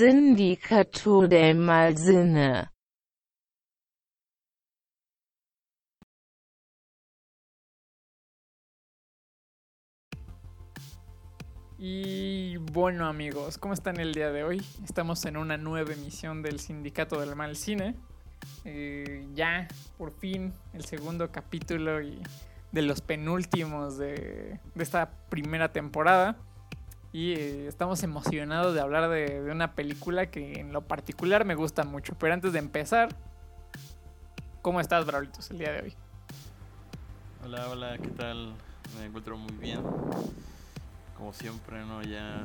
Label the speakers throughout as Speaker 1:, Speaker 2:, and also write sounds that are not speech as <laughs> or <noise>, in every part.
Speaker 1: Sindicato del Malsinne
Speaker 2: Y bueno amigos, ¿cómo están el día de hoy? Estamos en una nueva emisión del Sindicato del Mal Cine. Eh, ya, por fin, el segundo capítulo y de los penúltimos de, esta primera temporada. Y eh, estamos emocionados de hablar de, de, una película que en lo particular me gusta mucho. Pero antes de empezar, ¿cómo estás, Braulitos, el día de hoy?
Speaker 3: Hola, hola, ¿qué tal? Me encuentro muy bien como siempre, ¿no? Ya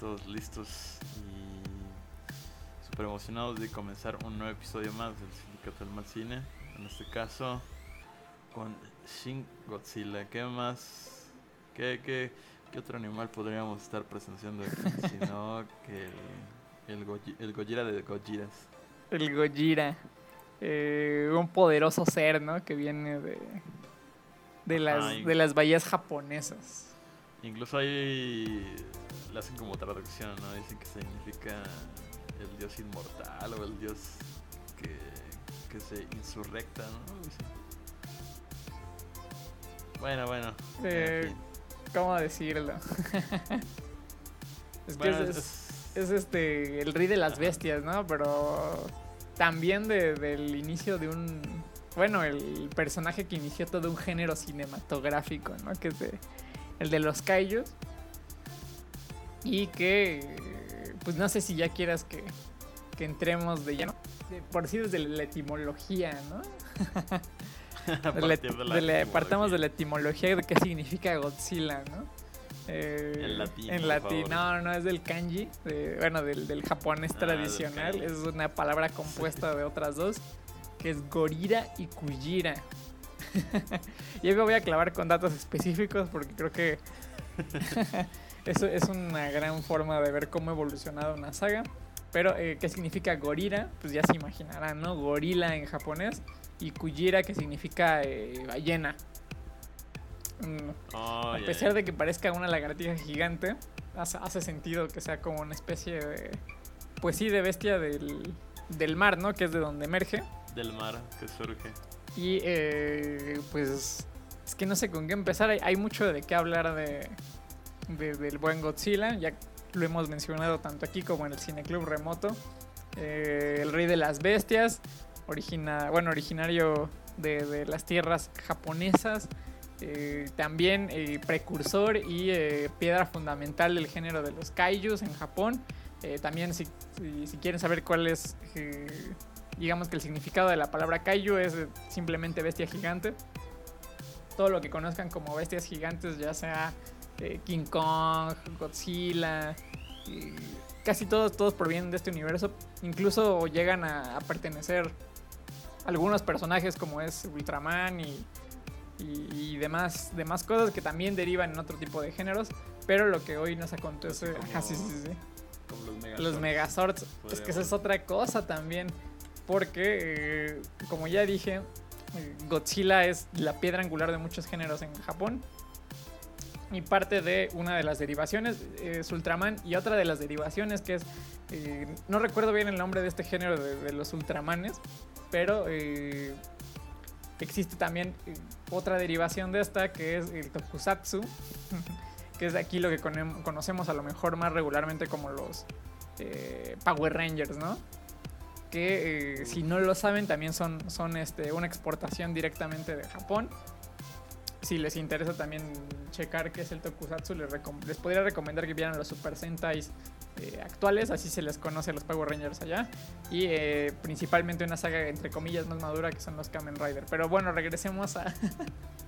Speaker 3: todos listos y súper emocionados de comenzar un nuevo episodio más del Sindicato del Mal Cine. En este caso, con Shin Godzilla. ¿Qué más? ¿Qué, qué, qué otro animal podríamos estar presenciando aquí? <laughs> sino que el, el, el Gojira de Gojiras.
Speaker 2: El Gojira. Eh, un poderoso ser, ¿no? Que viene de, de, las, de las bahías japonesas.
Speaker 3: Incluso ahí le hacen como traducción, ¿no? Dicen que significa el dios inmortal o el dios que, que se insurrecta, ¿no? Bueno, bueno.
Speaker 2: Eh, ¿Cómo decirlo? <laughs> es que es, es, este el rey de las bestias, ¿no? Pero también de, del inicio de un... Bueno, el personaje que inició todo un género cinematográfico, ¿no? Que es de el de los kaijus. Y que, pues no sé si ya quieras que, que entremos de lleno. Por decir desde la etimología, ¿no? <laughs> <laughs> partamos de la etimología de qué significa Godzilla, ¿no?
Speaker 3: Eh, en latín.
Speaker 2: En latín, no, no, es del kanji, bueno, del, del japonés ah, tradicional. es una palabra compuesta de otras dos, que es Gorira y Kujira. <laughs> y me voy a clavar con datos específicos porque creo que <laughs> eso es una gran forma de ver cómo ha evolucionado una saga. Pero, eh, ¿qué significa gorira? Pues ya se imaginarán, ¿no? Gorila en japonés. Y kujira, que significa eh, ballena. Mm, oh, a pesar de que parezca una lagartija gigante, hace, sentido que sea como una especie de. Pues sí, de bestia del, del mar, ¿no? Que es de donde emerge.
Speaker 3: Del mar que surge.
Speaker 2: Y eh, pues es que no sé con qué empezar. Hay, mucho de qué hablar de, del buen Godzilla. Ya lo hemos mencionado tanto aquí como en el Cineclub Remoto. Eh, el rey de las bestias, bueno, originario de, las tierras japonesas. Eh, también precursor y piedra fundamental del género de los kaijus en Japón. también si, si, quieren saber cuál es digamos que el significado de la palabra kaiju es simplemente bestia gigante. Todo lo que conozcan como bestias gigantes, ya sea eh, King Kong, Godzilla, casi todos, todos provienen de este universo. Incluso llegan a, pertenecer algunos personajes como es Ultraman y, y, demás, demás cosas que también derivan en otro tipo de géneros. Pero lo que hoy nos acontece...
Speaker 3: Como,
Speaker 2: sí, sí, sí.
Speaker 3: Como los Megazords.
Speaker 2: Los Megazords. Es que esa es otra cosa también porque, eh, como ya dije, Godzilla es la piedra angular de muchos géneros en Japón. Y parte de una de las derivaciones es Ultraman. Y otra de las derivaciones que es. Eh, no recuerdo bien el nombre de este género de, los Ultramanes. Pero eh, existe también otra derivación de esta que es el Tokusatsu. <laughs> que es aquí lo que conocemos a lo mejor más regularmente como los Power Rangers, ¿no? que eh, si no lo saben también son, son este, una exportación directamente de Japón. Si les interesa también checar qué es el Tokusatsu, les, les podría recomendar que vieran los Super Sentais eh, actuales, así se les conoce a los Power Rangers allá. Y eh, principalmente una saga entre comillas más madura que son los Kamen Rider. Pero bueno, regresemos a,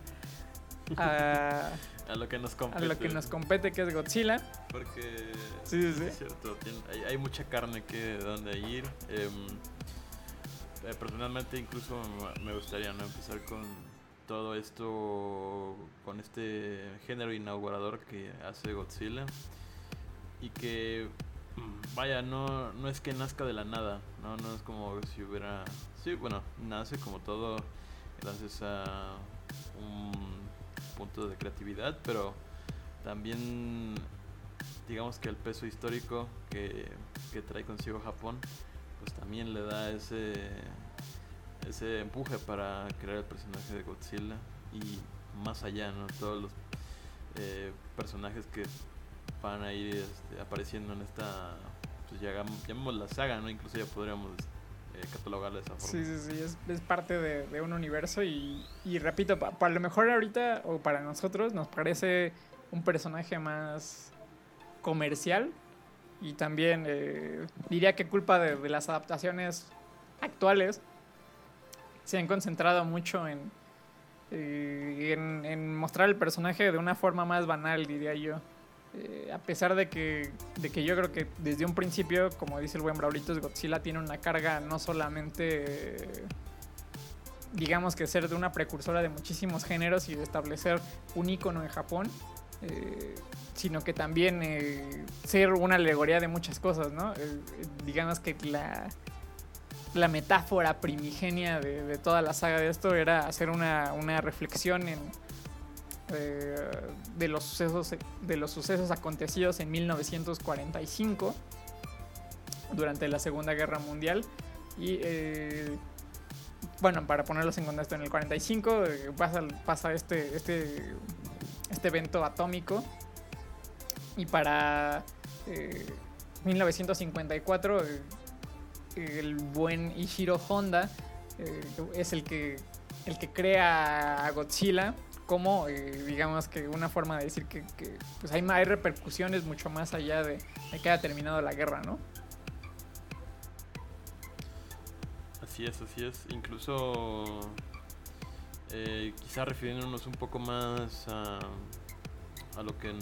Speaker 2: <laughs>
Speaker 3: a, a, lo que nos compete.
Speaker 2: A lo que nos compete, que es Godzilla.
Speaker 3: Porque
Speaker 2: sí, sí, sí.
Speaker 3: es cierto, hay, hay, mucha carne que de dónde ir. Em, eh, personalmente incluso me gustaría ¿no? empezar con todo esto, con este género inaugurador que hace Godzilla. Y que, mm, vaya, no, no es que nazca de la nada, ¿no? No es como si hubiera... Sí, bueno, nace como todo gracias a un punto de creatividad, pero también digamos que el peso histórico que, que trae consigo Japón, pues también le da ese, ese empuje para crear el personaje de Godzilla y más allá, ¿no? Todos los eh, personajes que van a ir este, apareciendo en esta, pues ya llamamos la saga, ¿no? Incluso ya podríamos eh, catalogarla de esa forma.
Speaker 2: Sí, sí, sí, es, es parte de, de, un universo y, y repito, para lo mejor ahorita o para nosotros nos parece un personaje más comercial y también eh, diría que culpa de, de, las adaptaciones actuales se han concentrado mucho en, eh, en, en, mostrar el personaje de una forma más banal, diría yo. Eh, a pesar de que, de que yo creo que desde un principio, como dice el buen Braulitos, Godzilla tiene una carga no solamente, digamos que ser de una precursora de muchísimos géneros y de establecer un icono en Japón, eh, sino que también ser una alegoría de muchas cosas, ¿no? Digamos que la, la metáfora primigenia de, toda la saga de esto era hacer una, reflexión en, eh, de, los sucesos, de los sucesos acontecidos en 1945 durante la Segunda Guerra Mundial y bueno, para ponerlos en contexto, en el 45 pasa, pasa este, este este evento atómico. Y para eh, 1954, eh, el buen Ishiro Honda eh, es el que, el que crea a Godzilla como, eh, digamos que una forma de decir que, que pues hay, hay, repercusiones mucho más allá de, de, que haya terminado la guerra, ¿no?
Speaker 3: Así es, así es. Incluso eh, quizá refiriéndonos un poco más a, a lo que en,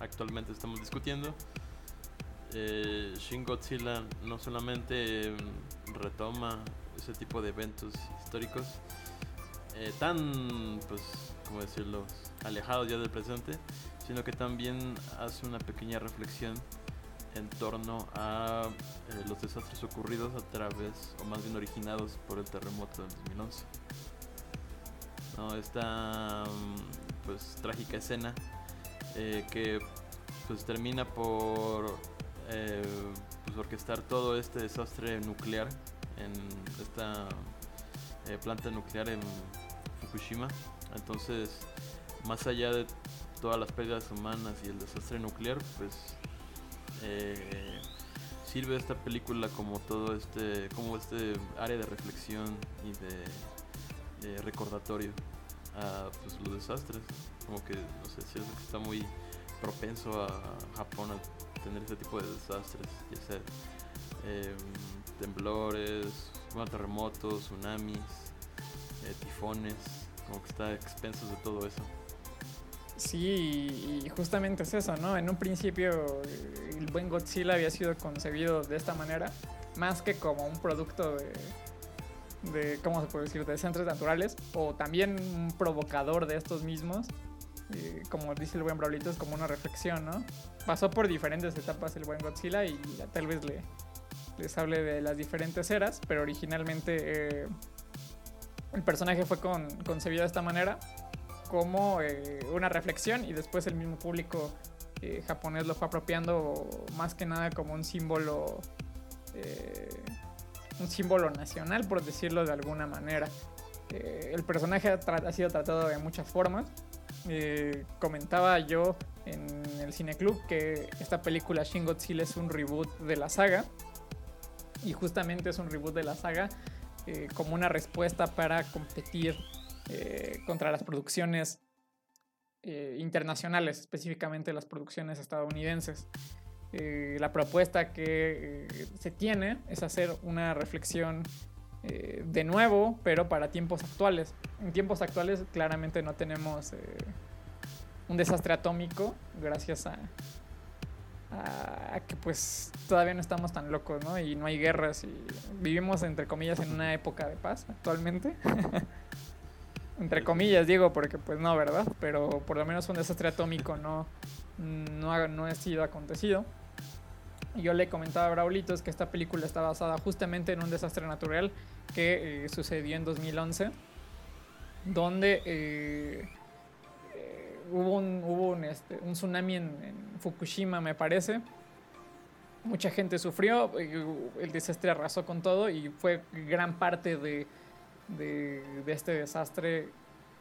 Speaker 3: actualmente estamos discutiendo. Eh, Shin Godzilla no solamente retoma ese tipo de eventos históricos eh, tan, pues, como decirlo, alejados ya del presente, sino que también hace una pequeña reflexión en torno a eh, los desastres ocurridos a través, o más bien originados por el terremoto del 2011. ¿no? Esta pues trágica escena eh, que pues termina por eh, pues, orquestar todo este desastre nuclear en esta eh, planta nuclear en Fukushima. Entonces, más allá de todas las pérdidas humanas y el desastre nuclear, pues sirve esta película como todo este, como este área de reflexión y de eh, recordatorio a pues, los desastres. Como que, no sé, si que está muy propenso a Japón tener este tipo de desastres, ya sea eh, temblores, bueno, terremotos, tsunamis, eh, tifones, como que está expenso de todo eso.
Speaker 2: Sí, y justamente es eso, ¿no? En un principio el buen Godzilla había sido concebido de esta manera, más que como un producto de, de, ¿cómo se puede decir?, de desastres naturales, o también un provocador de estos mismos. Como dice el buen Braulito, es como una reflexión, ¿no? Pasó por diferentes etapas el buen Godzilla y tal vez le, les hable de las diferentes eras, pero originalmente eh, el personaje fue con, concebido de esta manera, como eh, una reflexión y después el mismo público eh, japonés lo fue apropiando más que nada como un símbolo un símbolo nacional por decirlo de alguna manera el personaje ha, ha, sido tratado de muchas formas comentaba yo en el cineclub que esta película Shin Godzilla es un reboot de la saga y justamente es un reboot de la saga como una respuesta para competir eh, contra las producciones eh, internacionales, específicamente las producciones estadounidenses. Eh, la propuesta que eh, se tiene es hacer una reflexión de nuevo, pero para tiempos actuales. En tiempos actuales claramente no tenemos un desastre atómico gracias a, a, a, que pues todavía no estamos tan locos, ¿no? Y no hay guerras y vivimos entre comillas en una época de paz actualmente. <laughs> entre comillas digo, porque pues no, ¿verdad? Pero por lo menos un desastre atómico no, no, ha, no ha sido acontecido. Yo le comentaba a Braulitos que esta película está basada justamente en un desastre natural que eh, sucedió en 2011, donde eh, hubo un, hubo un, este, un tsunami en, Fukushima, me parece. Mucha gente sufrió, eh, el desastre arrasó con todo y fue gran parte de, este desastre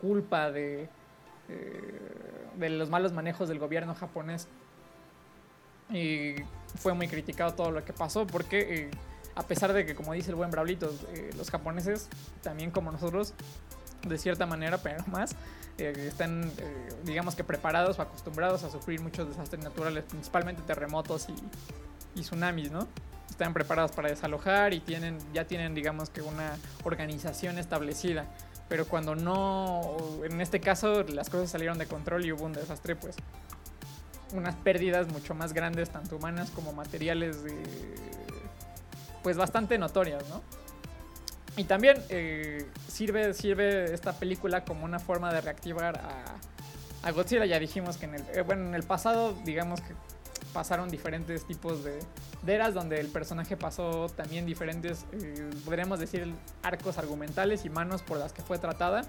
Speaker 2: culpa eh, de los malos manejos del gobierno japonés. Y fue muy criticado todo lo que pasó porque eh, a pesar de que, como dice el buen Braulito, eh, los japoneses, también como nosotros, de cierta manera, pero más, eh, están, eh, digamos que preparados o acostumbrados a sufrir muchos desastres naturales, principalmente terremotos y, y tsunamis, ¿no? Están preparados para desalojar y tienen, ya tienen, digamos que una organización establecida. Pero cuando no, en este caso, las cosas salieron de control y hubo un desastre, pues unas pérdidas mucho más grandes, tanto humanas como materiales, de, pues bastante notorias, ¿no? Y también eh, sirve, sirve esta película como una forma de reactivar a, a Godzilla. Ya dijimos que en el, eh, bueno, en el pasado, digamos que pasaron diferentes tipos de, de eras donde el personaje pasó también diferentes, eh, podríamos decir, arcos argumentales y manos por las que fue tratada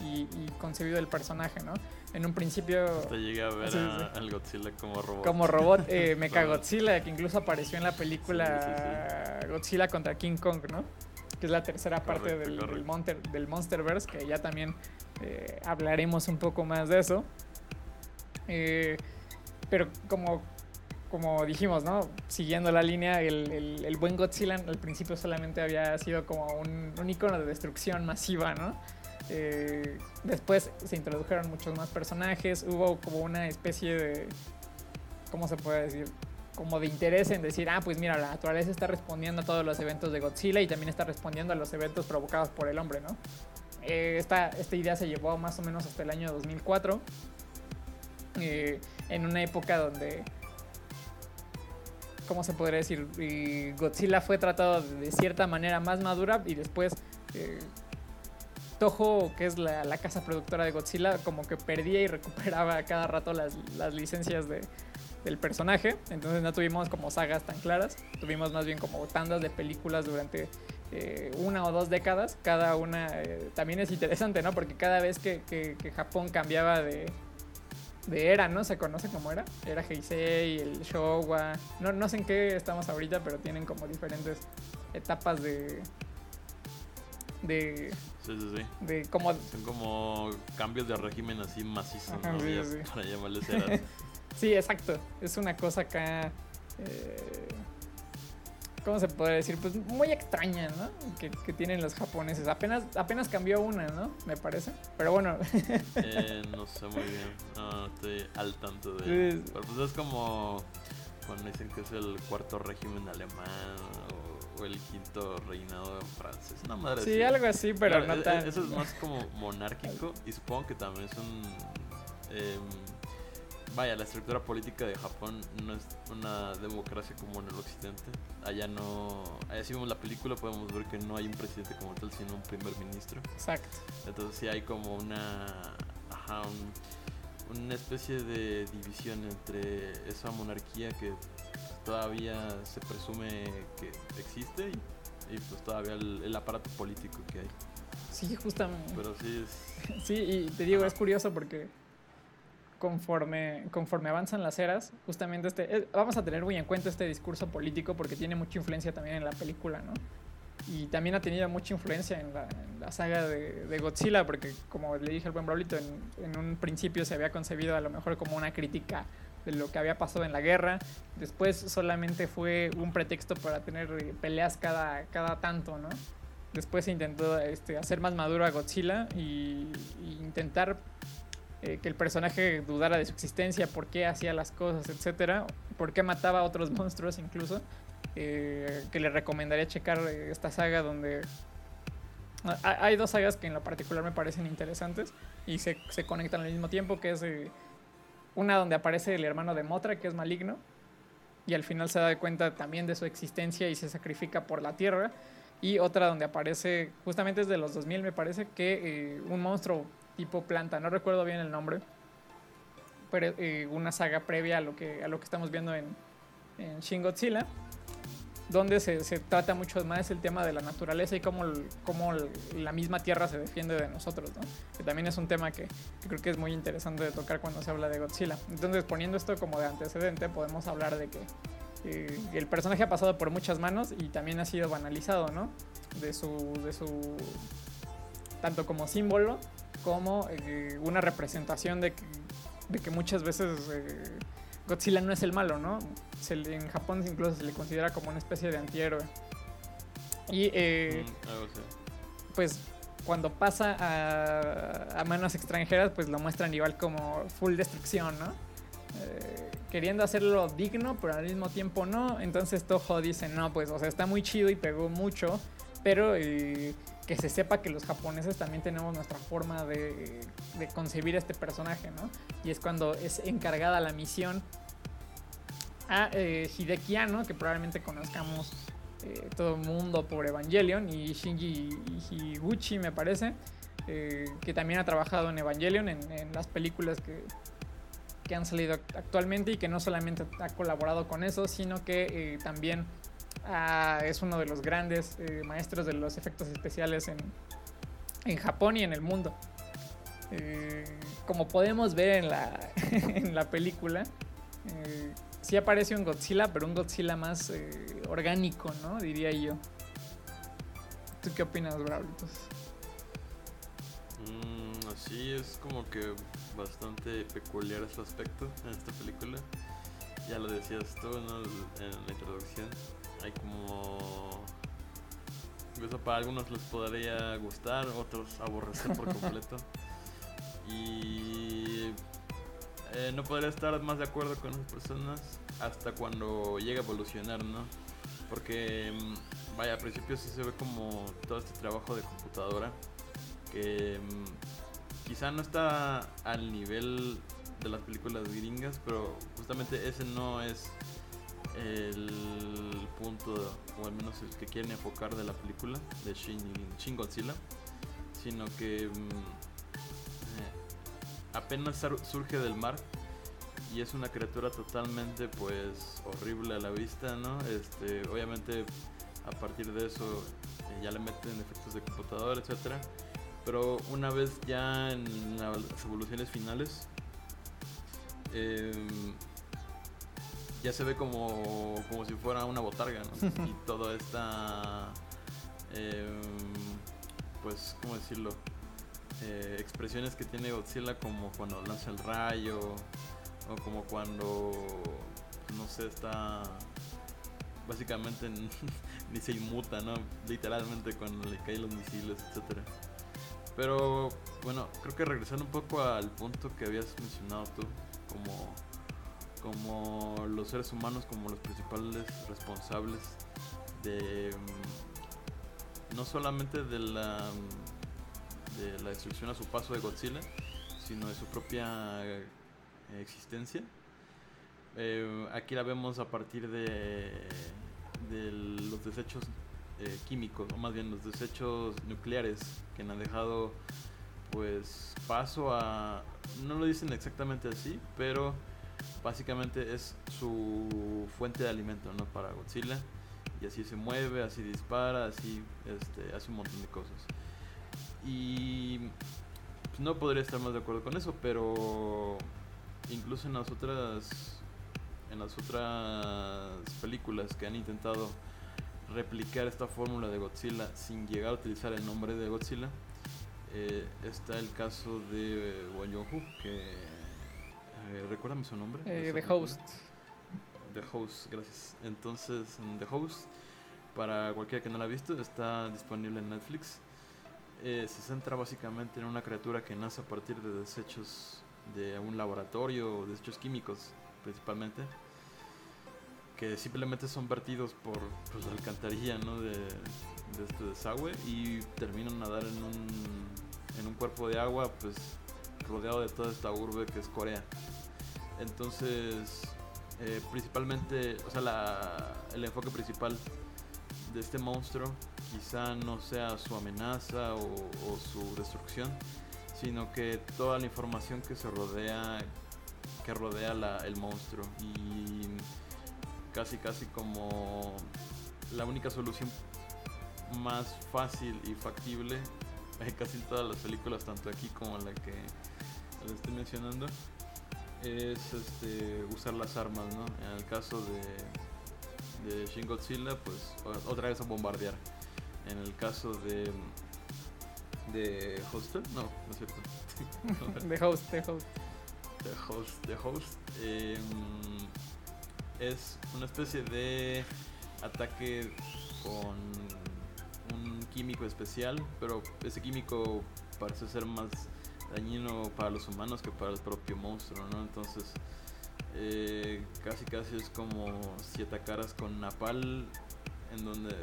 Speaker 2: y, y concebido el personaje, ¿no? En un principio...
Speaker 3: Te llegué a ver
Speaker 2: Sí,
Speaker 3: a-
Speaker 2: sí.
Speaker 3: al Godzilla como robot.
Speaker 2: Como robot, eh, <laughs> Mechagodzilla, que incluso apareció en la película Godzilla contra King Kong, ¿no? Que es la tercera parte
Speaker 3: Correcto,
Speaker 2: del, del,
Speaker 3: correcto.
Speaker 2: Monster, del Monsterverse, que ya también eh, hablaremos un poco más de eso. Eh, pero como, como dijimos, ¿no? Siguiendo la línea, el, buen Godzilla al principio solamente había sido como un, un icono de destrucción masiva, ¿no? Eh, después se introdujeron muchos más personajes, hubo como una especie de, ¿cómo se puede decir? Como de interés en decir, ah, pues mira, la naturaleza está respondiendo a todos los eventos de Godzilla y también está respondiendo a los eventos provocados por el hombre, ¿no? Eh, esta, esta idea se llevó más o menos hasta el año 2004, eh, en una época donde, ¿cómo se podría decir? Godzilla fue tratado de cierta manera más madura y después eh, Toho, que es la, casa productora de Godzilla, como que perdía y <laughs> recuperaba cada rato las, licencias de, del personaje. Entonces no tuvimos como sagas tan claras. Tuvimos más bien como tandas de películas durante eh, una o dos décadas. Cada una eh, también es interesante, ¿no? Porque cada vez que- que Japón cambiaba de, de era, ¿no? Se conoce como era. Era Heisei, el Showa. No, no sé en qué estamos ahorita, pero tienen como diferentes etapas de... De,
Speaker 3: Sí, sí, sí.
Speaker 2: de cómo
Speaker 3: Son como cambios de régimen así macizos,
Speaker 2: Ajá,
Speaker 3: ¿no?
Speaker 2: sí,
Speaker 3: Ya
Speaker 2: sí.
Speaker 3: Para llamarles eras. <laughs>
Speaker 2: Sí, exacto. Es una cosa acá. eh, ¿Cómo se puede decir? Pues muy extraña, ¿no? Que, que tienen los japoneses. Apenas, apenas cambió una, ¿no? Me parece. Pero bueno,
Speaker 3: Eh, <laughs> no sé muy bien. No, estoy al tanto de.
Speaker 2: Sí.
Speaker 3: Pero pues es como cuando dicen que es el cuarto régimen alemán o, o el quinto reinado francés. Una madre
Speaker 2: sí,
Speaker 3: así.
Speaker 2: algo así, pero
Speaker 3: Claro,
Speaker 2: no
Speaker 3: e- e-
Speaker 2: tan.
Speaker 3: Eso es <laughs> más como monárquico y supongo que también es un... em, vaya, la estructura política de Japón no es una democracia como en el occidente. Allá no... Allá si vemos la película podemos ver que no hay un presidente como tal, sino un primer ministro.
Speaker 2: Exacto.
Speaker 3: Entonces sí hay como una... Ajá, un- una especie de división entre esa monarquía que todavía se presume que existe y, y pues todavía el, el aparato político que hay.
Speaker 2: Sí, justamente.
Speaker 3: Pero sí es. <laughs>
Speaker 2: Sí, y te digo, es curioso porque conforme, conforme avanzan las eras, justamente este, eh, vamos a tener muy en cuenta este discurso político porque tiene mucha influencia también en la película, ¿no? Y también ha tenido mucha influencia en la, saga de, Godzilla, porque como le dije al buen Braulito, en, en un principio se había concebido a lo mejor como una crítica de lo que había pasado en la guerra, después solamente fue un pretexto para tener eh, peleas cada, cada tanto, ¿no? Después se intentó este, hacer más maduro a Godzilla y, y intentar eh, que el personaje dudara de su existencia, por qué hacía las cosas, etcétera, por qué mataba a otros <laughs> monstruos incluso. eh, que le recomendaría checar eh, esta saga donde Ah, hay dos sagas que en lo particular me parecen interesantes y se, se conectan al mismo tiempo, que es una donde aparece el hermano de Motra, que es maligno, y al final se da cuenta también de su existencia y se sacrifica por la Tierra, y otra donde aparece, justamente es de los 2000 me parece, que un monstruo tipo planta, no recuerdo bien el nombre, pero eh, una saga previa a lo que, a lo que estamos viendo en, en Shin Godzilla. donde se, se trata mucho más el tema de la naturaleza y cómo, cómo la misma tierra se defiende de nosotros, ¿no? Que también es un tema que, que creo que es muy interesante de tocar cuando se habla de Godzilla. Entonces, poniendo esto como de antecedente, podemos hablar de que eh, el personaje ha pasado por muchas manos y también ha sido banalizado, ¿no? De su, de su tanto como símbolo como eh, una representación de que, de que muchas veces eh, Godzilla no es el malo, ¿no? Se le- en Japón incluso se le considera como una especie de antihéroe. Y eh,
Speaker 3: Mm,
Speaker 2: pues cuando pasa a, a manos extranjeras, pues lo muestran igual como full destrucción, ¿no? Eh, queriendo hacerlo digno, pero al mismo tiempo no. Entonces Toho dice, no, pues, o sea, está muy chido y pegó mucho, pero eh, que se sepa que los japoneses también tenemos nuestra forma de, concebir este personaje, ¿no? Y es cuando es encargada la misión a eh, Hideki Anno, que probablemente conozcamos eh, todo el mundo por Evangelion, y Shinji Higuchi, me parece, eh, que también ha trabajado en Evangelion, en, las películas que, que han salido act- actualmente y que no solamente ha colaborado con eso, sino que también ah, es uno de los grandes eh, maestros de los efectos especiales en, en Japón y en el mundo. Eh, como podemos ver en la, <laughs> en la película, eh, sí aparece un Godzilla, pero un Godzilla más orgánico, ¿no? Diría yo. ¿Tú qué opinas, Braulitos?
Speaker 3: Mm, así es como que bastante peculiar ese aspecto en esta película. Ya lo decías tú ¿no? en la introducción. Hay como... Incluso para algunos les podría gustar, otros aborrecer por completo. <laughs> y eh, no podría estar más de acuerdo con esas personas hasta cuando llega a evolucionar, ¿no? Porque, mm, vaya, al principio sí se ve como todo este trabajo de computadora que mm, quizá no está al nivel de las películas gringas, pero justamente ese no es el punto, o al menos el que quieren enfocar de la película de Shin, Shin Godzilla, sino que mm, eh, apenas surge del mar y es una criatura totalmente pues horrible a la vista, ¿no? Este, obviamente a partir de eso eh, ya le meten efectos de computadora, etcétera. Pero una vez ya en la- las evoluciones finales, em, ya se ve como, como si fuera una botarga, ¿no? <laughs> y toda esta, em, pues, ¿cómo decirlo? Eh, expresiones que tiene Godzilla como cuando lanza el rayo, o como cuando, no sé, está básicamente <laughs> ni se inmuta, ¿no? Literalmente cuando le caen los misiles, etcétera. Pero bueno, creo que regresando un poco al punto que habías mencionado tú, como, como los seres humanos como los principales responsables de mm, no solamente de la mm, de la destrucción a su paso de Godzilla, sino de su propia eh, existencia. Eh, aquí la vemos a partir de, de los desechos eh, químicos, o más bien los desechos nucleares que han dejado pues paso a, no lo dicen exactamente así, pero básicamente es su fuente de alimento ¿no? para Godzilla y así se mueve, así dispara, así este, hace un montón de cosas. Y pues, no podría estar más de acuerdo con eso, pero incluso en las otras en las otras películas que han intentado replicar esta fórmula de Godzilla sin llegar a utilizar el nombre de Godzilla eh, está el caso de Won Jong-ho que eh, recuérdame su nombre
Speaker 2: Eh, The. Host.
Speaker 3: The Host, gracias. Entonces, en The Host, para cualquiera que no la ha visto, está disponible en Netflix. Eh, se centra básicamente en una criatura que nace a partir de desechos de un laboratorio, desechos químicos principalmente, que simplemente son vertidos por pues, la alcantarilla ¿no? de, de este desagüe y terminan a nadar en un, en un cuerpo de agua pues rodeado de toda esta urbe que es Corea. Entonces, eh, principalmente, o sea, el enfoque principal de este monstruo quizá no sea su amenaza o, su destrucción, sino que toda la información que se rodea, que rodea el monstruo y casi casi como la única solución más fácil y factible <laughs> en casi todas las películas, tanto aquí como la que estoy mencionando, es este, usar las armas, ¿no? En el caso de, de Shin Godzilla, pues otra vez a bombardear. En el caso de de Hostel, no, no es cierto. <laughs>
Speaker 2: De host, de host.
Speaker 3: The Host, The Host eh, es una especie de ataque con un químico especial, pero ese químico parece ser más dañino para los humanos que para el propio monstruo, ¿no? Entonces, eh, casi casi es como si atacaras con napal, en donde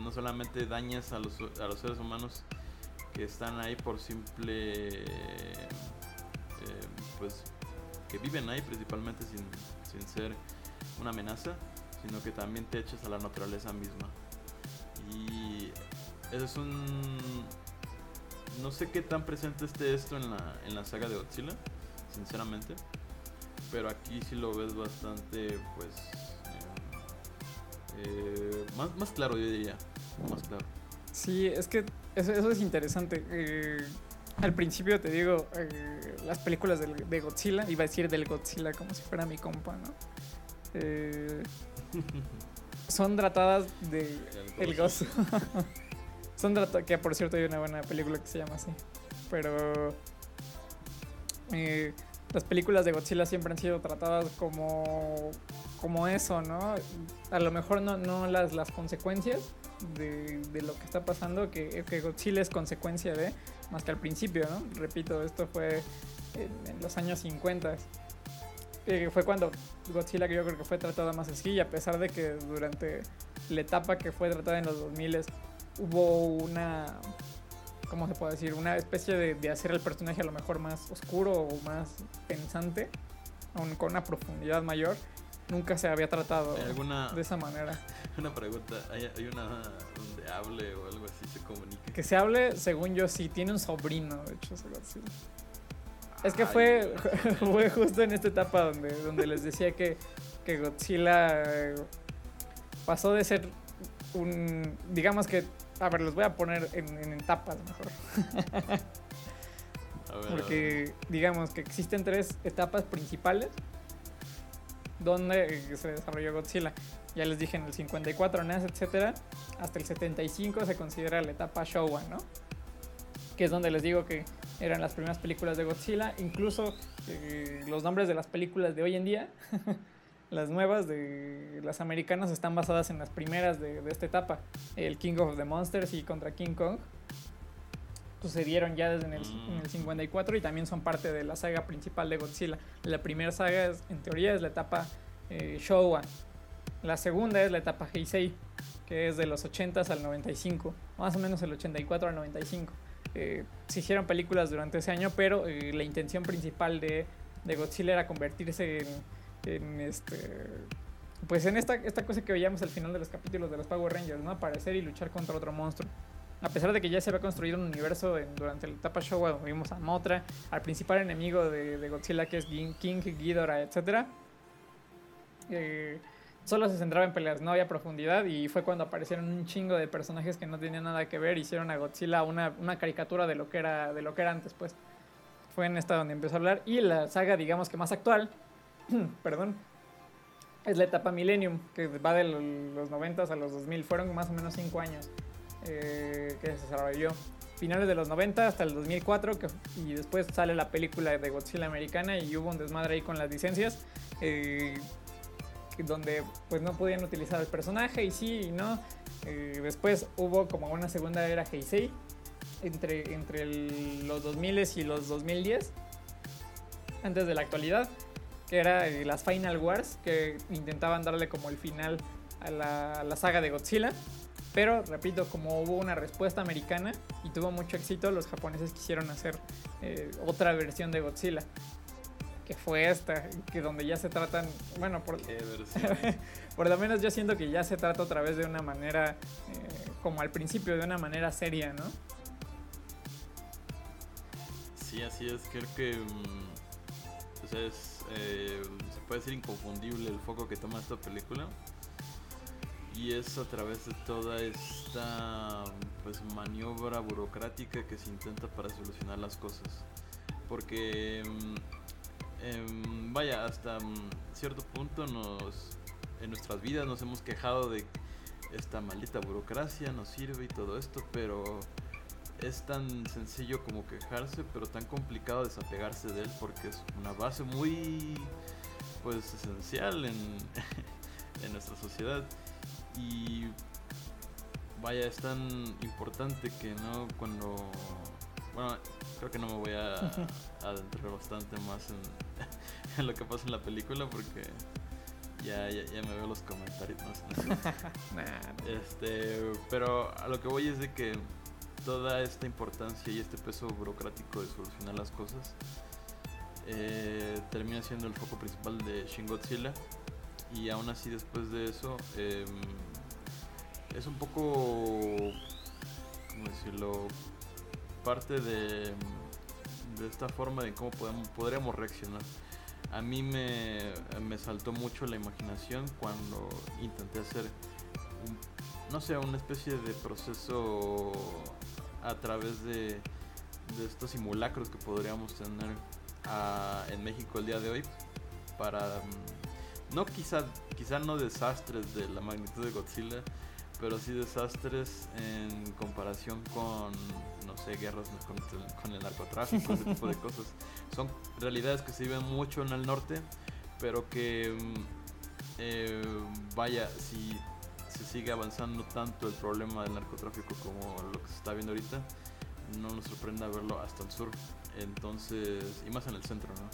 Speaker 3: no solamente dañas a los, a los seres humanos que están ahí por simple eh, pues que viven ahí principalmente sin, sin ser una amenaza, sino que también te echas a la naturaleza misma. Y eso es un... No sé qué tan presente esté esto en la, en la saga de Godzilla, sinceramente, pero aquí sí lo ves bastante, pues... eh, eh, más, más claro, yo diría. Más claro.
Speaker 2: Sí, es que eso, eso es interesante. Eh, al principio te digo, las películas del- de Godzilla, iba a decir del Godzilla como si fuera mi compa, ¿no? Eh, <laughs> son tratadas de el gozo. son <laughs> tratadas, que por cierto hay una buena película que se llama así. Pero eh, las películas de Godzilla siempre han sido tratadas como, como eso, ¿no? A lo mejor no, no las, las consecuencias de, lo que está pasando, que, que Godzilla es consecuencia de, más que al principio, ¿no? Repito, esto fue en, en los años 50. Eh, fue cuando Godzilla que yo creo que fue tratada más así, y a pesar de que durante la etapa que fue tratada en los 2000 hubo una, ¿cómo se puede decir? Una especie de, de hacer el personaje a lo mejor más oscuro o más pensante, con una profundidad mayor, nunca se había tratado
Speaker 3: ¿Hay alguna
Speaker 2: de esa manera. <laughs>
Speaker 3: una pregunta? ¿Hay, hay una donde hable o algo así se comunique?
Speaker 2: Que se hable, según yo, sí, tiene un sobrino, de hecho, ese Godzilla. Es que
Speaker 3: Ay,
Speaker 2: fue, <laughs> fue justo en esta etapa donde, donde les decía que, que Godzilla eh, pasó de ser un. Digamos que. A ver, los voy a poner en, en etapas mejor. <laughs>
Speaker 3: A ver, a.
Speaker 2: Porque digamos que existen tres etapas principales donde eh, se desarrolló Godzilla. Ya les dije en el 54 nace, etcétera. Hasta el 75 se considera la etapa Showa, ¿no? Que es donde les digo que eran las primeras películas de Godzilla. Incluso eh, los nombres de las películas de hoy en día, <laughs> las nuevas de las americanas, están basadas en las primeras de, de esta etapa. El King of the Monsters y contra King Kong sucedieron ya desde en el,
Speaker 3: Mm.
Speaker 2: en el 54 y también son parte de la saga principal de Godzilla. La primera saga, es- en teoría, es la etapa eh, Showa. La segunda es la etapa Heisei, que es de los 80s al 95, más o menos el 84 al 95. Eh, se hicieron películas durante ese año, pero eh, la intención principal de, de Godzilla era convertirse en, en este pues en esta, esta cosa que veíamos al final de los capítulos de los Power Rangers, ¿no? Aparecer y luchar contra otro monstruo. A pesar de que ya se había construido un universo durante la etapa Showa, donde vimos a Motra, al principal enemigo de, de Godzilla que es Gin- King, Ghidorah, etc. solo se centraba en peleas, no había profundidad y fue cuando aparecieron un chingo de personajes que no tenían nada que ver, hicieron a Godzilla una, una caricatura de lo que era de lo que era antes, pues. Fue en esta donde empezó a hablar y la saga, digamos que más actual, <coughs> perdón, es la etapa Millennium, que va de lo- los 90 a los 2000. Fueron más o menos 5 años eh, que se desarrolló. Finales de los 90 hasta el 2004, que, y después sale la película de Godzilla americana y hubo un desmadre ahí con las licencias, eh, donde pues no podían utilizar el personaje y sí y no. Eh, después hubo como una segunda era Heisei entre, entre el- los 2000 y los 2010, antes de la actualidad que era las Final Wars, que intentaban darle como el final a la, a la saga de Godzilla. Pero, repito, como hubo una respuesta americana y tuvo mucho éxito, los japoneses quisieron hacer eh, otra versión de Godzilla. Que fue esta, que donde ya se tratan, bueno, por, <laughs> por lo menos yo siento que ya se trata otra vez de una manera, eh, como al principio, de una manera seria, ¿no?
Speaker 3: Sí, así es. Creo que o sea, es, eh, se puede decir inconfundible el foco que toma esta película. y es a través de toda esta pues maniobra burocrática que se intenta para solucionar las cosas. Porque mm, em, vaya, hasta mm, cierto punto nos en nuestras vidas nos hemos quejado de esta maldita burocracia no sirve y todo esto, pero es tan sencillo como quejarse, pero tan complicado desapegarse de él porque es una base muy pues esencial en, <laughs> en nuestra sociedad. Y vaya es tan importante que no cuando bueno creo que no me voy a <laughs> adentrar bastante más <laughs> en, lo que pasa en la película porque ya, ya, me veo los comentarios este pero a lo que voy es de que toda esta importancia y este peso burocrático de solucionar las cosas eh, termina siendo el foco principal de Shin Godzilla y aún así después de eso em, es un poco ¿cómo decirlo? parte de, de esta forma de cómo podemos, podríamos reaccionar a mí me, me saltó mucho la imaginación cuando intenté hacer no sé una especie de proceso a través de, de estos simulacros que podríamos tener en México el día de hoy para mm, no quizá quizá no desastres de la magnitud de Godzilla pero sí desastres en comparación con no sé guerras con, el narcotráfico ese tipo de <laughs> cosas. Son realidades que se viven mucho en el norte pero que mm, eh, vaya si se sigue avanzando tanto el problema del narcotráfico como lo que se está viendo ahorita no nos sorprenda verlo hasta el sur. Entonces, y más en el centro, ¿no?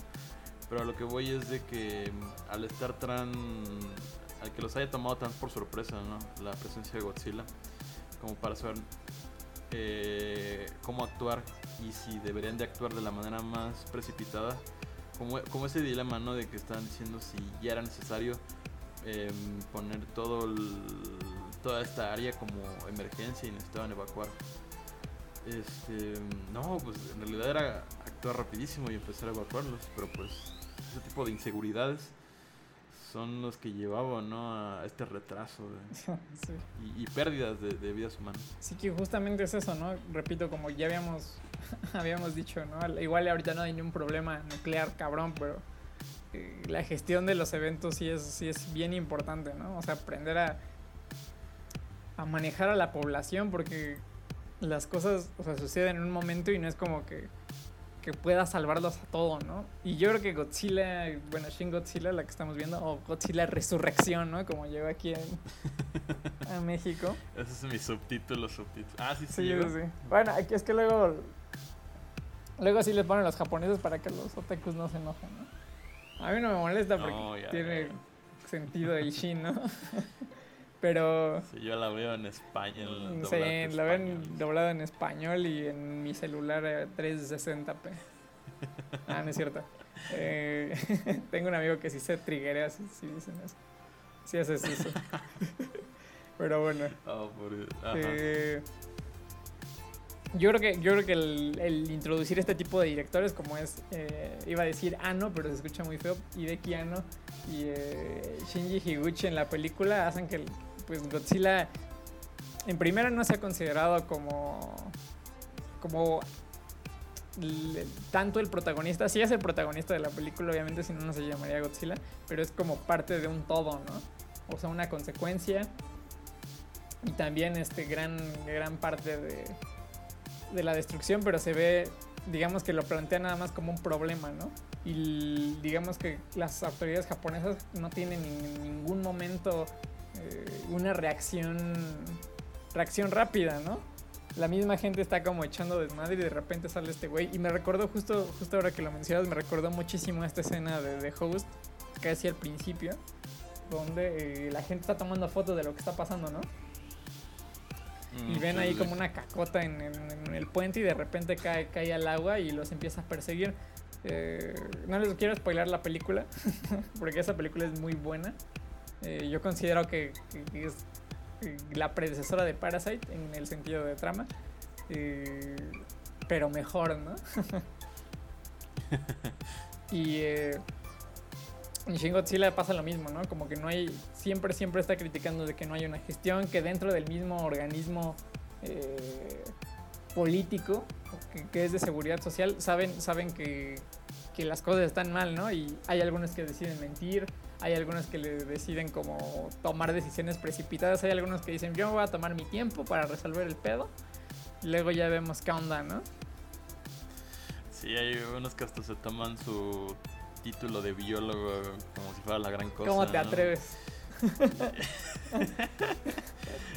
Speaker 3: Pero a lo que voy es de que mm, al estar tan. al que los haya tomado tan por sorpresa, ¿no? La presencia de Godzilla, como para saber eh, cómo actuar y si deberían de actuar de la manera más precipitada. Como, como ese dilema, ¿no? De que están diciendo si ya era necesario em, poner todo toda esta área como emergencia y necesitaban evacuar. Este, no, pues en realidad era actuar rapidísimo y empezar a evacuarlos, pero pues ese tipo de inseguridades son los que llevaban ¿no? a este retraso <laughs> y, pérdidas de, vidas humanas.
Speaker 2: Sí, que justamente es eso, ¿no? Repito, como ya habíamos, <laughs> habíamos dicho, ¿no? Igual ahorita no hay ningún problema nuclear, cabrón, pero eh, la gestión de los eventos sí es, sí es bien importante, ¿no? O sea, aprender a, a manejar a la población, porque las cosas o sea, suceden en un momento y no es como que, que pueda salvarlos a todo, ¿no? Y yo creo que Godzilla, bueno, Shin Godzilla, la que estamos viendo, o Godzilla Resurrección, ¿no? Como llegó aquí <laughs> a México.
Speaker 3: Ese es mi subtítulo, subtítulo. Ah, sí,
Speaker 2: sí. Sí, sí. Bueno, aquí es que luego. Luego sí les ponen los japoneses para que los otakus no se enojen, ¿no? A mí no me molesta porque tiene sentido el <laughs> Shin, ¿no? <laughs> Pero.
Speaker 3: Sí, yo la veo en español.
Speaker 2: Sí, la veo en, doblado en español y en mi celular 360p. <laughs> ah, no es cierto. Eh, tengo un amigo que sí se triguea si, si dicen eso. Si haces eso. Pero bueno. Oh, eh, yo creo que, yo creo que el, introducir este tipo de directores, como es, eh, iba a decir Ano, pero se escucha muy feo, Hideki Ano y eh, Shinji Higuchi en la película, hacen que pues Godzilla en primera no se ha considerado como como tanto el protagonista, sí es el protagonista de la película, obviamente si no no se llamaría Godzilla, pero es como parte de un todo, ¿no? O sea, una consecuencia y también este gran gran parte de de la destrucción, pero se ve digamos que lo plantea nada más como un problema, ¿no? Y digamos que las autoridades japonesas no tienen en ningún momento eh, una reacción, reacción rápida, ¿no? La misma gente está como echando desmadre y de repente sale este güey. Y me recordó justo, justo ahora que lo mencionas, me recordó muchísimo esta escena de The Host, casi al principio, donde eh, la gente está tomando fotos de lo que está pasando, ¿no? Y mm, ven ahí como una cacota en, el puente y de repente cae, cae al agua y los empieza a perseguir. Eh, no les quiero spoilar la película, <laughs> porque esa película es muy buena. Eh, yo considero que, es eh, la predecesora de Parasite en el sentido de trama. Eh, pero mejor, ¿no? <laughs> y En Shin Godzilla pasa lo mismo, ¿no? Como que no hay, siempre, siempre está criticando de que no hay una gestión, que dentro del mismo organismo eh, político, que, es de seguridad social, saben, saben que, que las cosas están mal, ¿no? Y hay algunos que deciden mentir, hay algunos que le deciden como tomar decisiones precipitadas, hay algunos que dicen yo voy a tomar mi tiempo para resolver el pedo, luego ya vemos qué onda, ¿no?
Speaker 3: Sí, hay unos que hasta se toman su título de biólogo como si fuera la gran cosa.
Speaker 2: ¿Cómo te
Speaker 3: ¿no?
Speaker 2: atreves? <laughs>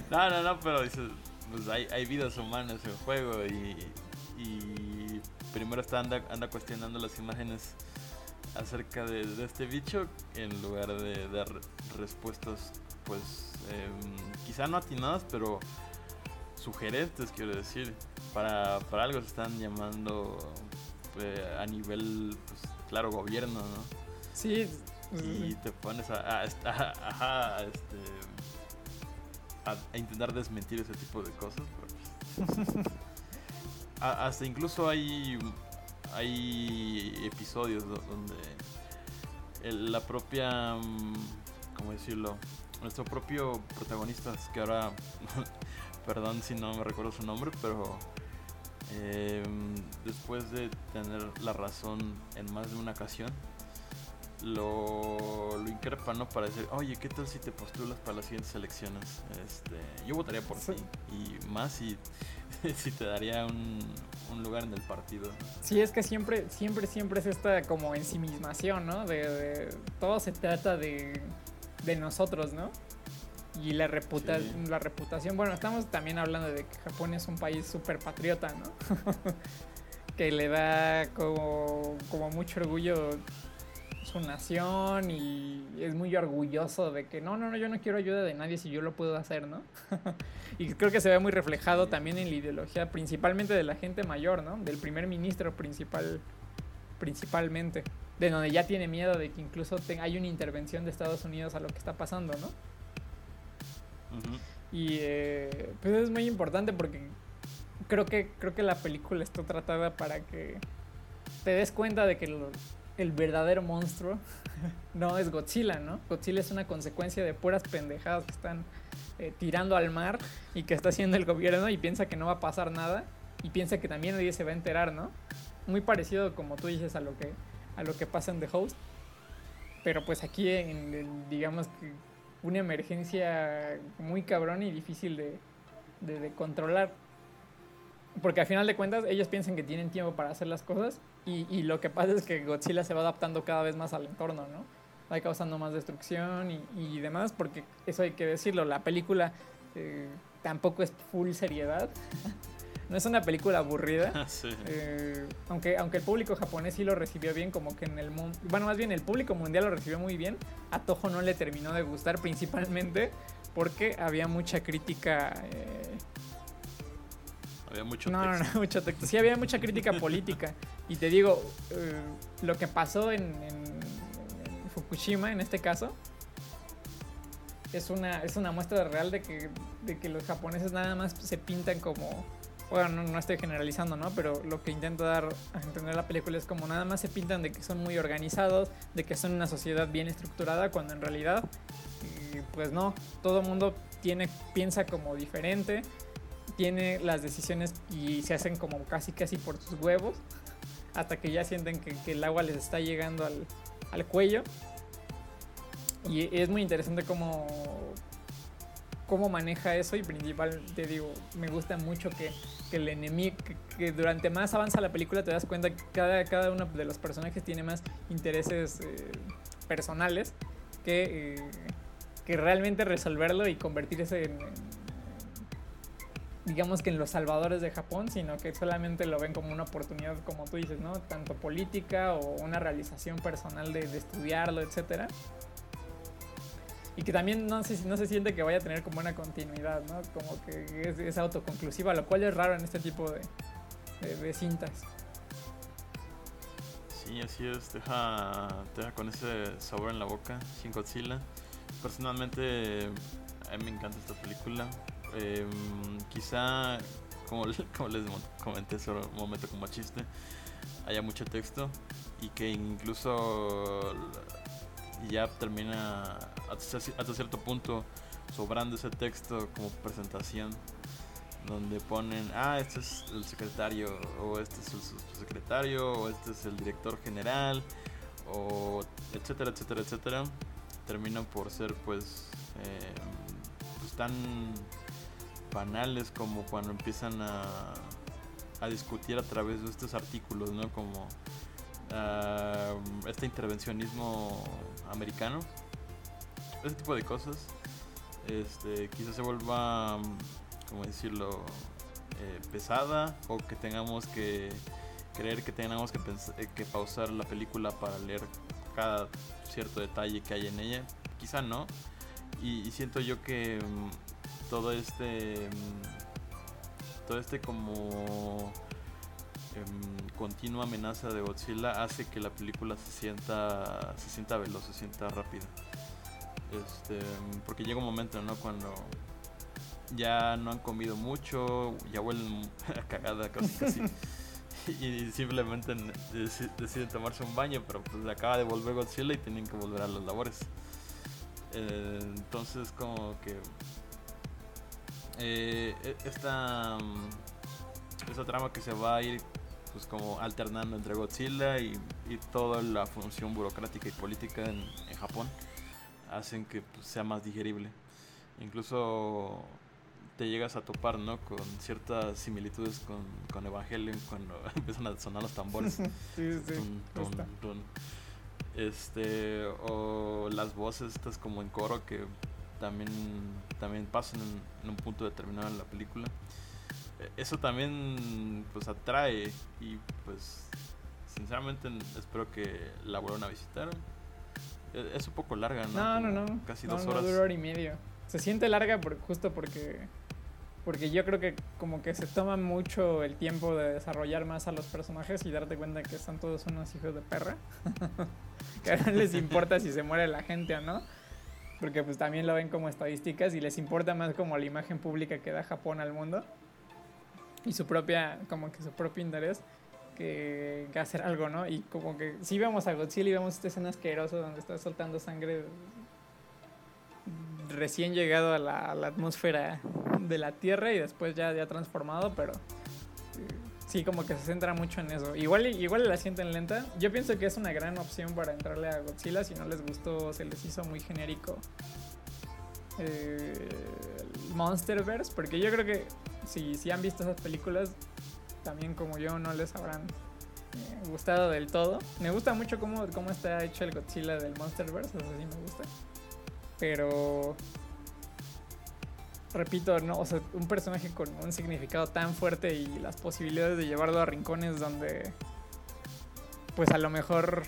Speaker 3: No, no, no, pero dices, pues hay, hay vidas humanas en juego y, y primero está anda, anda cuestionando las imágenes acerca de, de este bicho en lugar de dar respuestas, pues em, quizá no atinadas, pero sugerentes, quiero decir. Para, para algo se están llamando eh, a nivel, pues claro, gobierno, ¿no?
Speaker 2: Sí.
Speaker 3: y te pones a, a, a- ajá, a, este, a- intentar desmentir ese tipo de cosas. pero, pues, <laughs> hasta incluso hay, hay episodios do- donde la propia, mm, ¿cómo decirlo? Nuestro propio protagonista, que ahora, <laughs> perdón si no me recuerdo su nombre, pero em, después de tener la razón en más de una ocasión, lo, lo increpa, ¿no? Para decir, oye, ¿qué tal si te postulas para las siguientes elecciones? Este, yo votaría por
Speaker 2: Sí.
Speaker 3: ti. Y más si, <laughs> si te daría un, un lugar en el partido.
Speaker 2: Sí, es que siempre, siempre, siempre es esta como ensimismación, ¿no? De, de- todo se trata de, de nosotros, ¿no? Y la, reputa
Speaker 3: Sí.
Speaker 2: la reputación, bueno, estamos también hablando de que Japón es un país súper patriota, ¿no? <laughs> que le da como, como mucho orgullo su nación y es muy orgulloso de que no, no, no, yo no quiero ayuda de nadie si yo lo puedo hacer, ¿no? <laughs> y creo que se ve muy reflejado también en la ideología, principalmente de la gente mayor, ¿no? Del primer ministro principal, principalmente, de donde ya tiene miedo de que incluso hay una intervención de Estados Unidos a lo que está pasando, ¿no? Y eh, pues es muy importante porque creo que, creo que la película está tratada para que te des cuenta de que el verdadero monstruo <laughs> no es Godzilla, ¿no? Godzilla es una consecuencia de puras pendejadas que están eh, tirando al mar y que está haciendo el gobierno y piensa que no va a pasar nada y piensa que también nadie se va a enterar, ¿no? Muy parecido como tú dices a lo que, a lo que pasa en The Host. Pero pues aquí digamos que una emergencia muy cabrón y difícil de, de- controlar. Porque al final de cuentas ellos piensan que tienen tiempo para hacer las cosas y, lo que pasa es que Godzilla se va adaptando cada vez más al entorno, ¿no? Va causando más destrucción y, y demás, porque eso hay que decirlo, la película eh, tampoco es full seriedad. <laughs> no es una película aburrida. <laughs>
Speaker 3: sí.
Speaker 2: Eh, aunque, aunque el público japonés sí lo recibió bien, como que en el mundo. Bueno, más bien el público mundial lo recibió muy bien. A Toho no le terminó de gustar, <laughs> principalmente porque había mucha crítica. eh,
Speaker 3: Había mucho
Speaker 2: no, no,
Speaker 3: texto.
Speaker 2: no, <laughs> mucho texto. Sí, había mucha crítica política. Y te digo, eh, lo que pasó en, en- en Fukushima, en este caso, es una, es una muestra real de que, de que los japoneses nada más se pintan como. Bueno, no, estoy generalizando, ¿no? Pero lo que intenta dar a entender la película es como nada más se pintan de que son muy organizados, de que son una sociedad bien estructurada, cuando en realidad, pues no, todo mundo tiene, piensa como diferente, tiene las decisiones y se hacen como casi casi por sus huevos hasta que ya sienten que, que el agua les está llegando al, al cuello y es muy interesante cómo cómo maneja eso y principal te digo me gusta mucho que, que el enemigo que, durante más avanza la película te das cuenta que cada, cada uno de los personajes tiene más intereses eh, personales que, eh, que realmente resolverlo y convertirse en, en- digamos que en los salvadores de Japón, sino que solamente lo ven como una oportunidad, como tú dices, ¿no? Tanto política o una realización personal de, de estudiarlo, etcétera. Y que también no se, no se siente que vaya a tener como una continuidad, ¿no? Como que es, autoconclusiva, lo cual es raro en este tipo de, de- cintas.
Speaker 3: Sí, así es, deja, deja con ese sabor en la boca, Shin Godzilla. Personalmente, a mí me encanta esta película. Em, quizá, como, le- <laughs> como les comenté hace un momento como chiste, haya mucho texto y que incluso y ya termina hasta, cierto punto sobrando ese texto como presentación donde ponen, ah, este es el secretario, o este es el subsecretario, o este es el director general, o etcétera, etcétera, etcétera, terminan por ser pues, eh, pues tan banales como cuando empiezan a, a discutir a través de estos artículos, ¿no? Como ah, este intervencionismo americano, ese tipo de cosas, este, quizás se vuelva como decirlo, eh, pesada o que tengamos que creer que tengamos que, eh, que pausar la película para leer cada cierto detalle que hay en ella. Quizá no. Y, siento yo que mm, todo este. Mm, todo este como. Em, continua amenaza de Godzilla hace que la película se sienta. se sienta veloz, se sienta rápida. Este, porque llega un momento, ¿no? Cuando ya no han comido mucho, ya huelen <laughs> cagada casi casi. <laughs> y simplemente deciden tomarse un baño, pero pues acaba de volver Godzilla y tienen que volver a las labores. Eh, entonces como que eh, e, esta, mm, esta trama que se va a ir pues como alternando entre Godzilla y, toda la función burocrática y política en, Japón hacen que pues, sea más digerible. Incluso te llegas a topar, ¿no? Con ciertas similitudes con, con Evangelion cuando <laughs> empiezan a sonar los tambores. <laughs>
Speaker 2: sí, sí.
Speaker 3: Este, o las voces estas como en coro que también, también pasan en, un punto determinado en la película. Eso también pues atrae y pues sinceramente espero que la vuelvan a visitar. E, es un poco larga,
Speaker 2: ¿no? No, no, no.
Speaker 3: Casi dos horas.
Speaker 2: No, hora y medio. Se siente larga por, justo porque porque yo creo que como que se toma mucho el tiempo de desarrollar más a los personajes y darte cuenta que son todos unos hijos de perra. <laughs> que no les importa si se muere la gente o no. Porque pues también lo ven como estadísticas y les importa más como la imagen pública que da Japón al mundo. Y su propia, como que su propio interés que, hacer algo, ¿no? Y como que si vemos a Godzilla y vemos esta escena asquerosa donde está soltando sangre recién llegado a la, atmósfera de la Tierra y después ya, ya transformado, pero eh, sí, como que se centra mucho en eso. Igual, igual la sienten lenta. Yo pienso que es una gran opción para entrarle a Godzilla. Si no les gustó, se les hizo muy genérico eh, Monsterverse, porque yo creo que si, si han visto esas películas, también como yo no les habrán eh, gustado del todo. Me gusta mucho cómo, cómo está hecho el Godzilla del Monsterverse, eso sí me gusta. Pero repito, no, o sea, un personaje con un significado tan fuerte y las posibilidades de llevarlo a rincones donde pues a lo mejor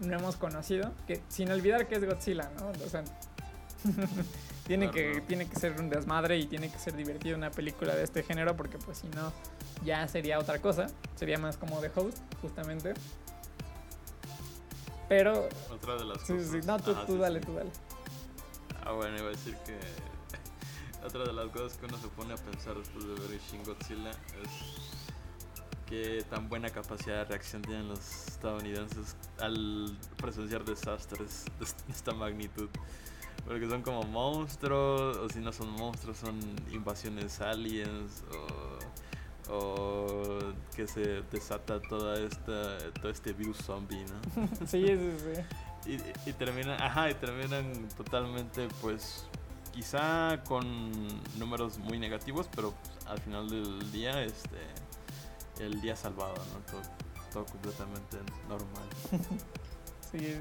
Speaker 2: no hemos conocido, que sin olvidar que es Godzilla, ¿no? O sea, <laughs> tiene que tiene que ser un desmadre y tiene que ser divertido una película de este género porque pues si no ya sería otra cosa, sería más como The Host, justamente. Pero
Speaker 3: otra de las
Speaker 2: cosas. Sí, no, tú, tú dale, tú dale.
Speaker 3: Ah, bueno, iba a decir que <laughs> otra de las cosas que uno se pone a pensar después de ver Shin Godzilla es qué tan buena capacidad de reacción tienen los estadounidenses al presenciar desastres de esta magnitud. Porque son como monstruos, o si no son monstruos, son invasiones aliens, o, o que se desata toda esta, todo este virus zombie, ¿no? <laughs>
Speaker 2: sí, sí, sí
Speaker 3: y, terminan, ajá, y terminan totalmente, pues, quizá con números muy negativos, pero pues, al final del día, este, el día salvado, ¿no? Todo, completamente normal. <laughs>
Speaker 2: sí, sí,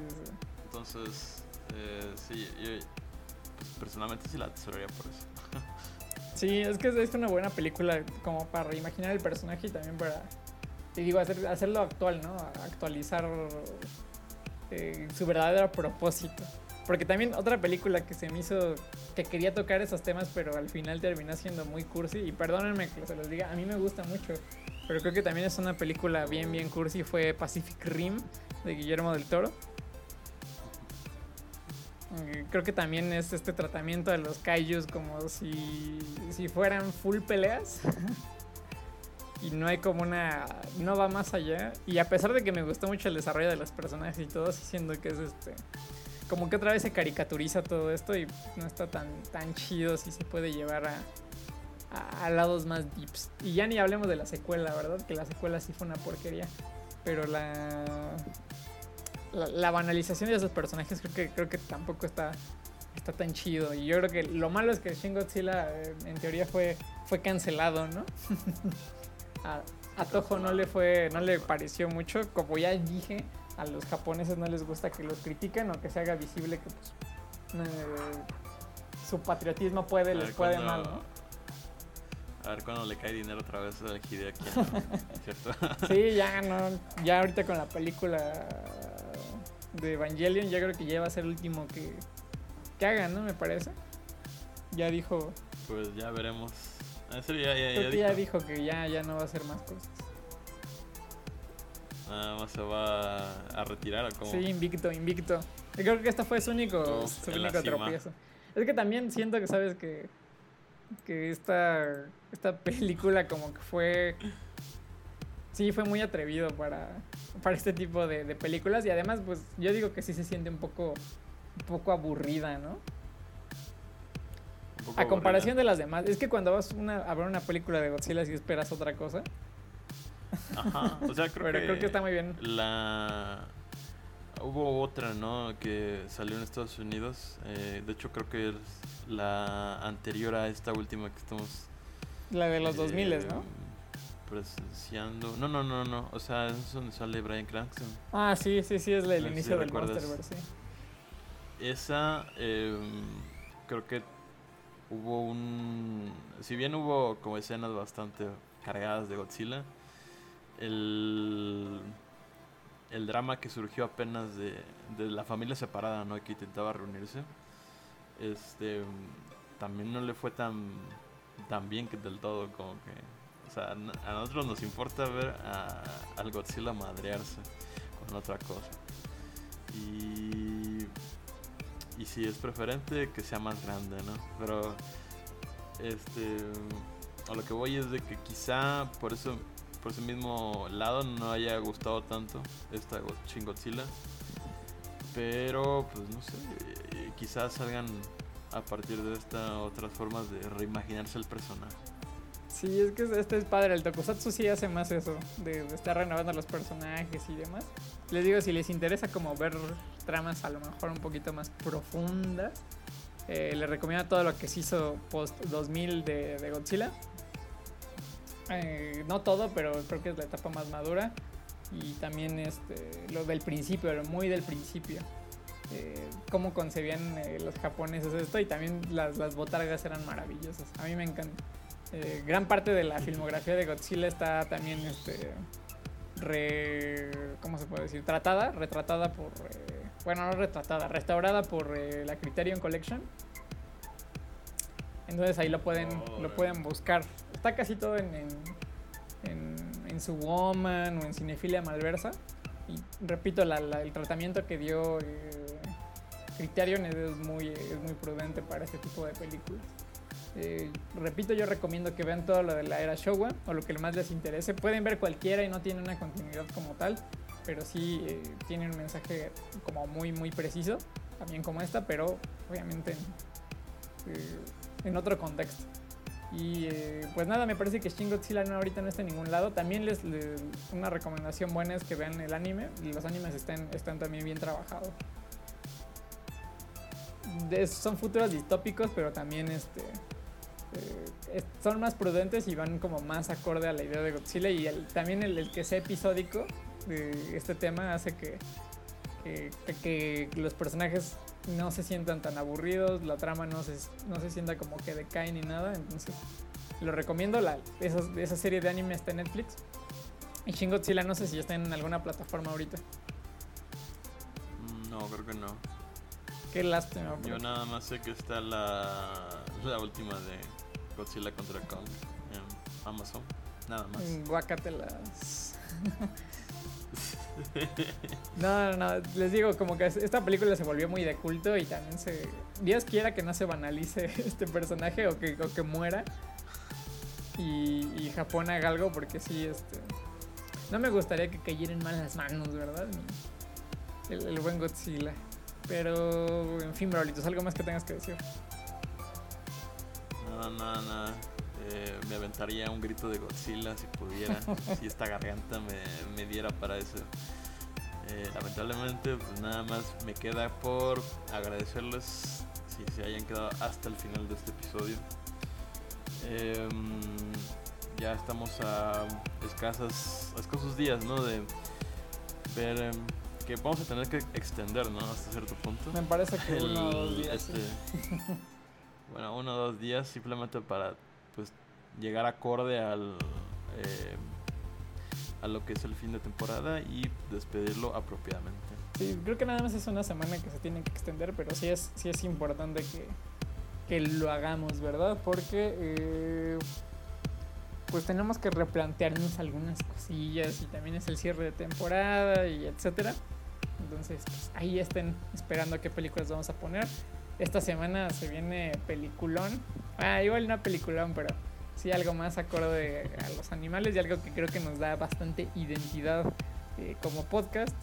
Speaker 3: Entonces, eh, sí, yo personalmente sí la tesorería por eso. <laughs>
Speaker 2: sí, es que es una buena película como para reimaginar el personaje y también para, digo, hacer, hacerlo actual, ¿no? Actualizar eh, su verdadero propósito. Porque también otra película que se me hizo, que quería tocar esos temas, pero al final terminó siendo muy cursi. Y perdónenme que se los diga, a mí me gusta mucho. Pero creo que también es una película bien, bien cursi. Fue Pacific Rim de Guillermo del Toro. Eh, creo que también es este tratamiento de los kaijus como si, si fueran full peleas. <laughs> y no hay como una. No va más allá. Y a pesar de que me gustó mucho el desarrollo de los personajes y todo, siendo que es este. como que otra vez se caricaturiza todo esto y no está tan, tan chido si se puede llevar a, a, a lados más deeps. Y ya ni hablemos de la secuela, ¿verdad? Que la secuela sí fue una porquería. Pero la, la, la banalización de esos personajes creo que, creo que tampoco está, está tan chido. Y yo creo que lo malo es que Shin Godzilla eh, en teoría fue, fue cancelado, ¿no? <laughs> a, a Toho no le fue, no le pareció mucho. Como ya dije, a los japoneses no les gusta que los critiquen o que se haga visible que pues, eh, su patriotismo puede, les puede mal, ¿no?
Speaker 3: A ver cuándo le cae dinero otra vez al Hideaki, ¿no? <laughs> ¿cierto?
Speaker 2: Sí, ya no, ya ahorita con la película de Evangelion, ya creo que ya va a ser el último que, que hagan, ¿no? Me parece. Ya dijo,
Speaker 3: Pues ya veremos. En serio, ya, ya,
Speaker 2: creo
Speaker 3: ya
Speaker 2: que ya
Speaker 3: dijo.
Speaker 2: que ya, ya no va a hacer más cosas.
Speaker 3: Nada más se va a retirar o cómo.
Speaker 2: Sí, invicto, invicto. Yo creo que esta fue su único, su único tropiezo. Es que también siento que sabes que, que esta, esta <laughs> película como que fue... Sí, fue muy atrevido para, para este tipo de, de películas y además pues yo digo que sí se siente un poco, un poco aburrida, ¿no?
Speaker 3: Poco
Speaker 2: A comparación
Speaker 3: aburrida.
Speaker 2: de las demás. Es que cuando vas una- a ver una película de Godzilla y esperas otra cosa,
Speaker 3: Ajá. O sea, <laughs> creo
Speaker 2: pero
Speaker 3: que.
Speaker 2: creo que está muy bien.
Speaker 3: La. Hubo otra, ¿no? Que salió en Estados Unidos. eh, de hecho, creo que es la anterior a esta última que estamos.
Speaker 2: La de los
Speaker 3: eh,
Speaker 2: 2000, ¿no?
Speaker 3: Presenciando. No, no, no, no. O sea, es donde sale Brian Cranston.
Speaker 2: Ah, sí, sí, sí, es el
Speaker 3: No sé si
Speaker 2: inicio del. Monsterverse, sí.
Speaker 3: Esa, eh, creo que hubo un... Si bien hubo como escenas bastante cargadas de Godzilla, el, el drama que surgió apenas de, de la familia separada, ¿no? Que intentaba reunirse, este, también no le fue tan, tan bien que del todo, como que... O sea, a nosotros nos importa ver a, al Godzilla madrearse con otra cosa. Y y si es preferente que sea más grande, ¿no? Pero este a lo que voy es de que quizá por eso por ese mismo lado no haya gustado tanto esta Go- Shin Godzilla. Pero pues no sé, eh, quizás salgan a partir de esta otras formas de reimaginarse el personaje.
Speaker 2: Sí, es que este es padre. El Tokusatsu sí hace más eso, de, de estar renovando los personajes y demás. Les digo, si les interesa como ver tramas a lo mejor un poquito más profundas, eh, les recomiendo todo lo que se hizo post 2000 de, de Godzilla. Eh, no todo, pero creo que es la etapa más madura. Y también este, lo del principio, lo muy del principio. Eh, cómo concebían eh, los japoneses esto y también las, las botargas eran maravillosas. A mí me encanta. Eh, gran parte de la filmografía de Godzilla está también este re, ¿cómo se puede decir? tratada, retratada por eh, bueno, no retratada, restaurada por eh, la Criterion Collection. Entonces ahí lo pueden lo pueden buscar. Está casi todo en en, en, en su Woman o en Cinefilia Malversa. Y repito, la- la- el tratamiento que dio eh, Criterion es muy, es muy prudente para este tipo de películas. Eh, repito, yo recomiendo que vean todo lo de la era Showa o lo que más les interese. Pueden ver cualquiera y no tiene una continuidad como tal, pero sí eh, tiene un mensaje como muy, muy preciso, también como esta, pero obviamente en, eh, otro contexto. Y eh, pues nada, me parece que Shin Godzilla no, ahorita no está en ningún lado. También les, les- una recomendación buena es que vean el anime. Los animes están, están también bien trabajados. Son futuros distópicos, pero también este eh, es- son más prudentes y van como más acorde a la idea de Godzilla. Y el- también el, que sea episódico de este tema hace que, que, los personajes no se sientan tan aburridos, la trama no se, no se sienta como que decae ni nada. Entonces, lo recomiendo. La, esa, esa serie de anime está en Netflix. Y Shin Godzilla no sé si está en alguna plataforma ahorita.
Speaker 3: No, creo que no.
Speaker 2: Qué lástima.
Speaker 3: Yo nada más sé que está la, la última de Godzilla contra Kong en Amazon. Nada más.
Speaker 2: Guácatelas. No, no, no, les digo, como que esta película se volvió muy de culto y también se... Dios quiera que no se banalice <laughs> este personaje o que, o que muera y, y Japón haga algo porque sí, este... No me gustaría que cayera en malas manos, ¿verdad? El buen Godzilla. Pero, en fin, Brolitos, algo más que tengas que decir.
Speaker 3: Nada, nada, nada. Eh, me aventaría un grito de Godzilla si pudiera, si esta garganta me, diera para eso. Eh, lamentablemente, pues nada más me queda por agradecerles si se hayan quedado hasta el final de este episodio. Em, ya estamos a a escasos días, ¿no? De ver em, que vamos a tener que extender, ¿no? Hasta cierto punto.
Speaker 2: Me parece que uno o dos
Speaker 3: El-
Speaker 2: días. sí.
Speaker 3: este, <laughs> bueno, uno o dos días simplemente para pues llegar acorde al eh, a lo que es el fin de temporada y despedirlo apropiadamente.
Speaker 2: Sí, creo que nada más es una semana que se tiene que extender, pero sí es, sí es importante que, que lo hagamos, ¿verdad? Porque eh, pues tenemos que replantearnos algunas cosillas y también es el cierre de temporada y etcétera. Entonces, pues, ahí estén esperando a qué películas vamos a poner. Esta semana se viene peliculón. Ah, igual no peliculón, pero sí algo más acorde a los animales y algo que creo que nos da bastante identidad eh, como podcast.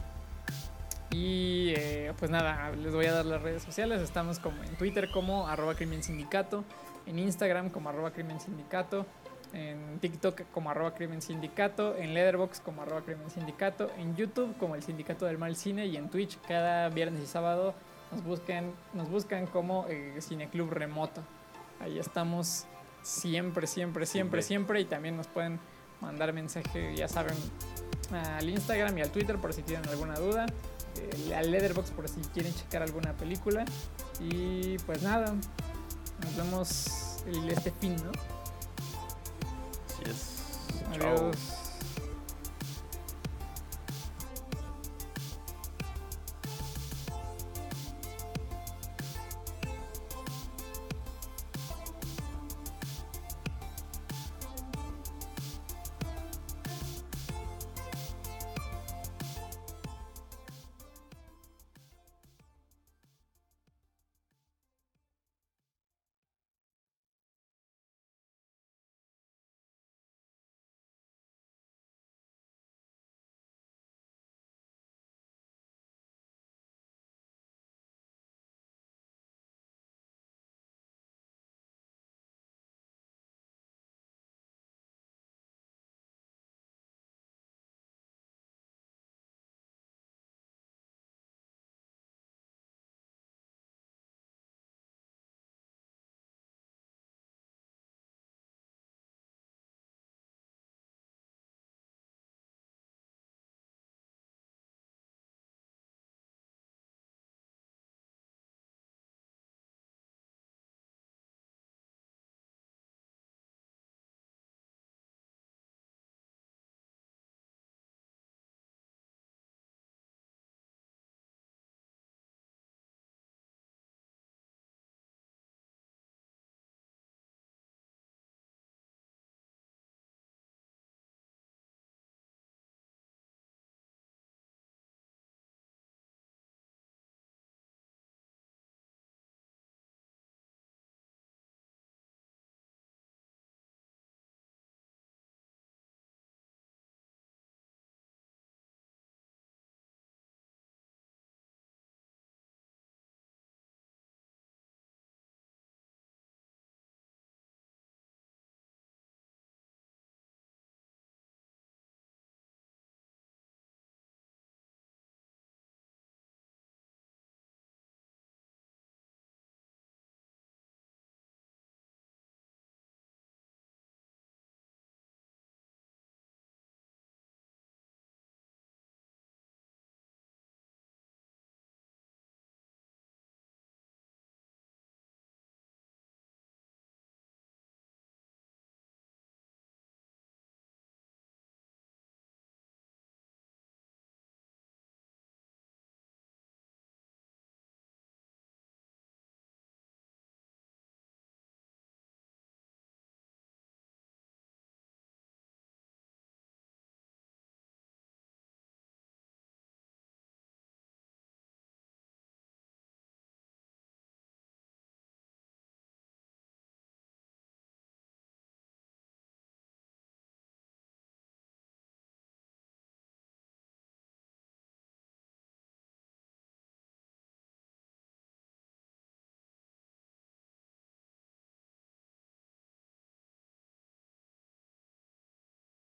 Speaker 2: Y eh, pues nada, les voy a dar las redes sociales. Estamos como en Twitter como arroba crimen sindicato, en Instagram como arroba crimen sindicato, en TikTok como arroba crimen sindicato, en Letterboxd como arroba crimen sindicato, en YouTube como el sindicato del mal cine y en Twitch cada viernes y sábado nos buscan, nos buscan como eh, Cineclub Remoto. Ahí estamos siempre, siempre,
Speaker 3: siempre,
Speaker 2: Siempre. y también nos pueden mandar mensaje, ya saben, al Instagram y al Twitter por si tienen alguna duda eh, al Letterboxd por si quieren checar alguna película. Y pues nada, nos vemos el, este fin, ¿no?
Speaker 3: Así es. Chao.
Speaker 2: Adiós.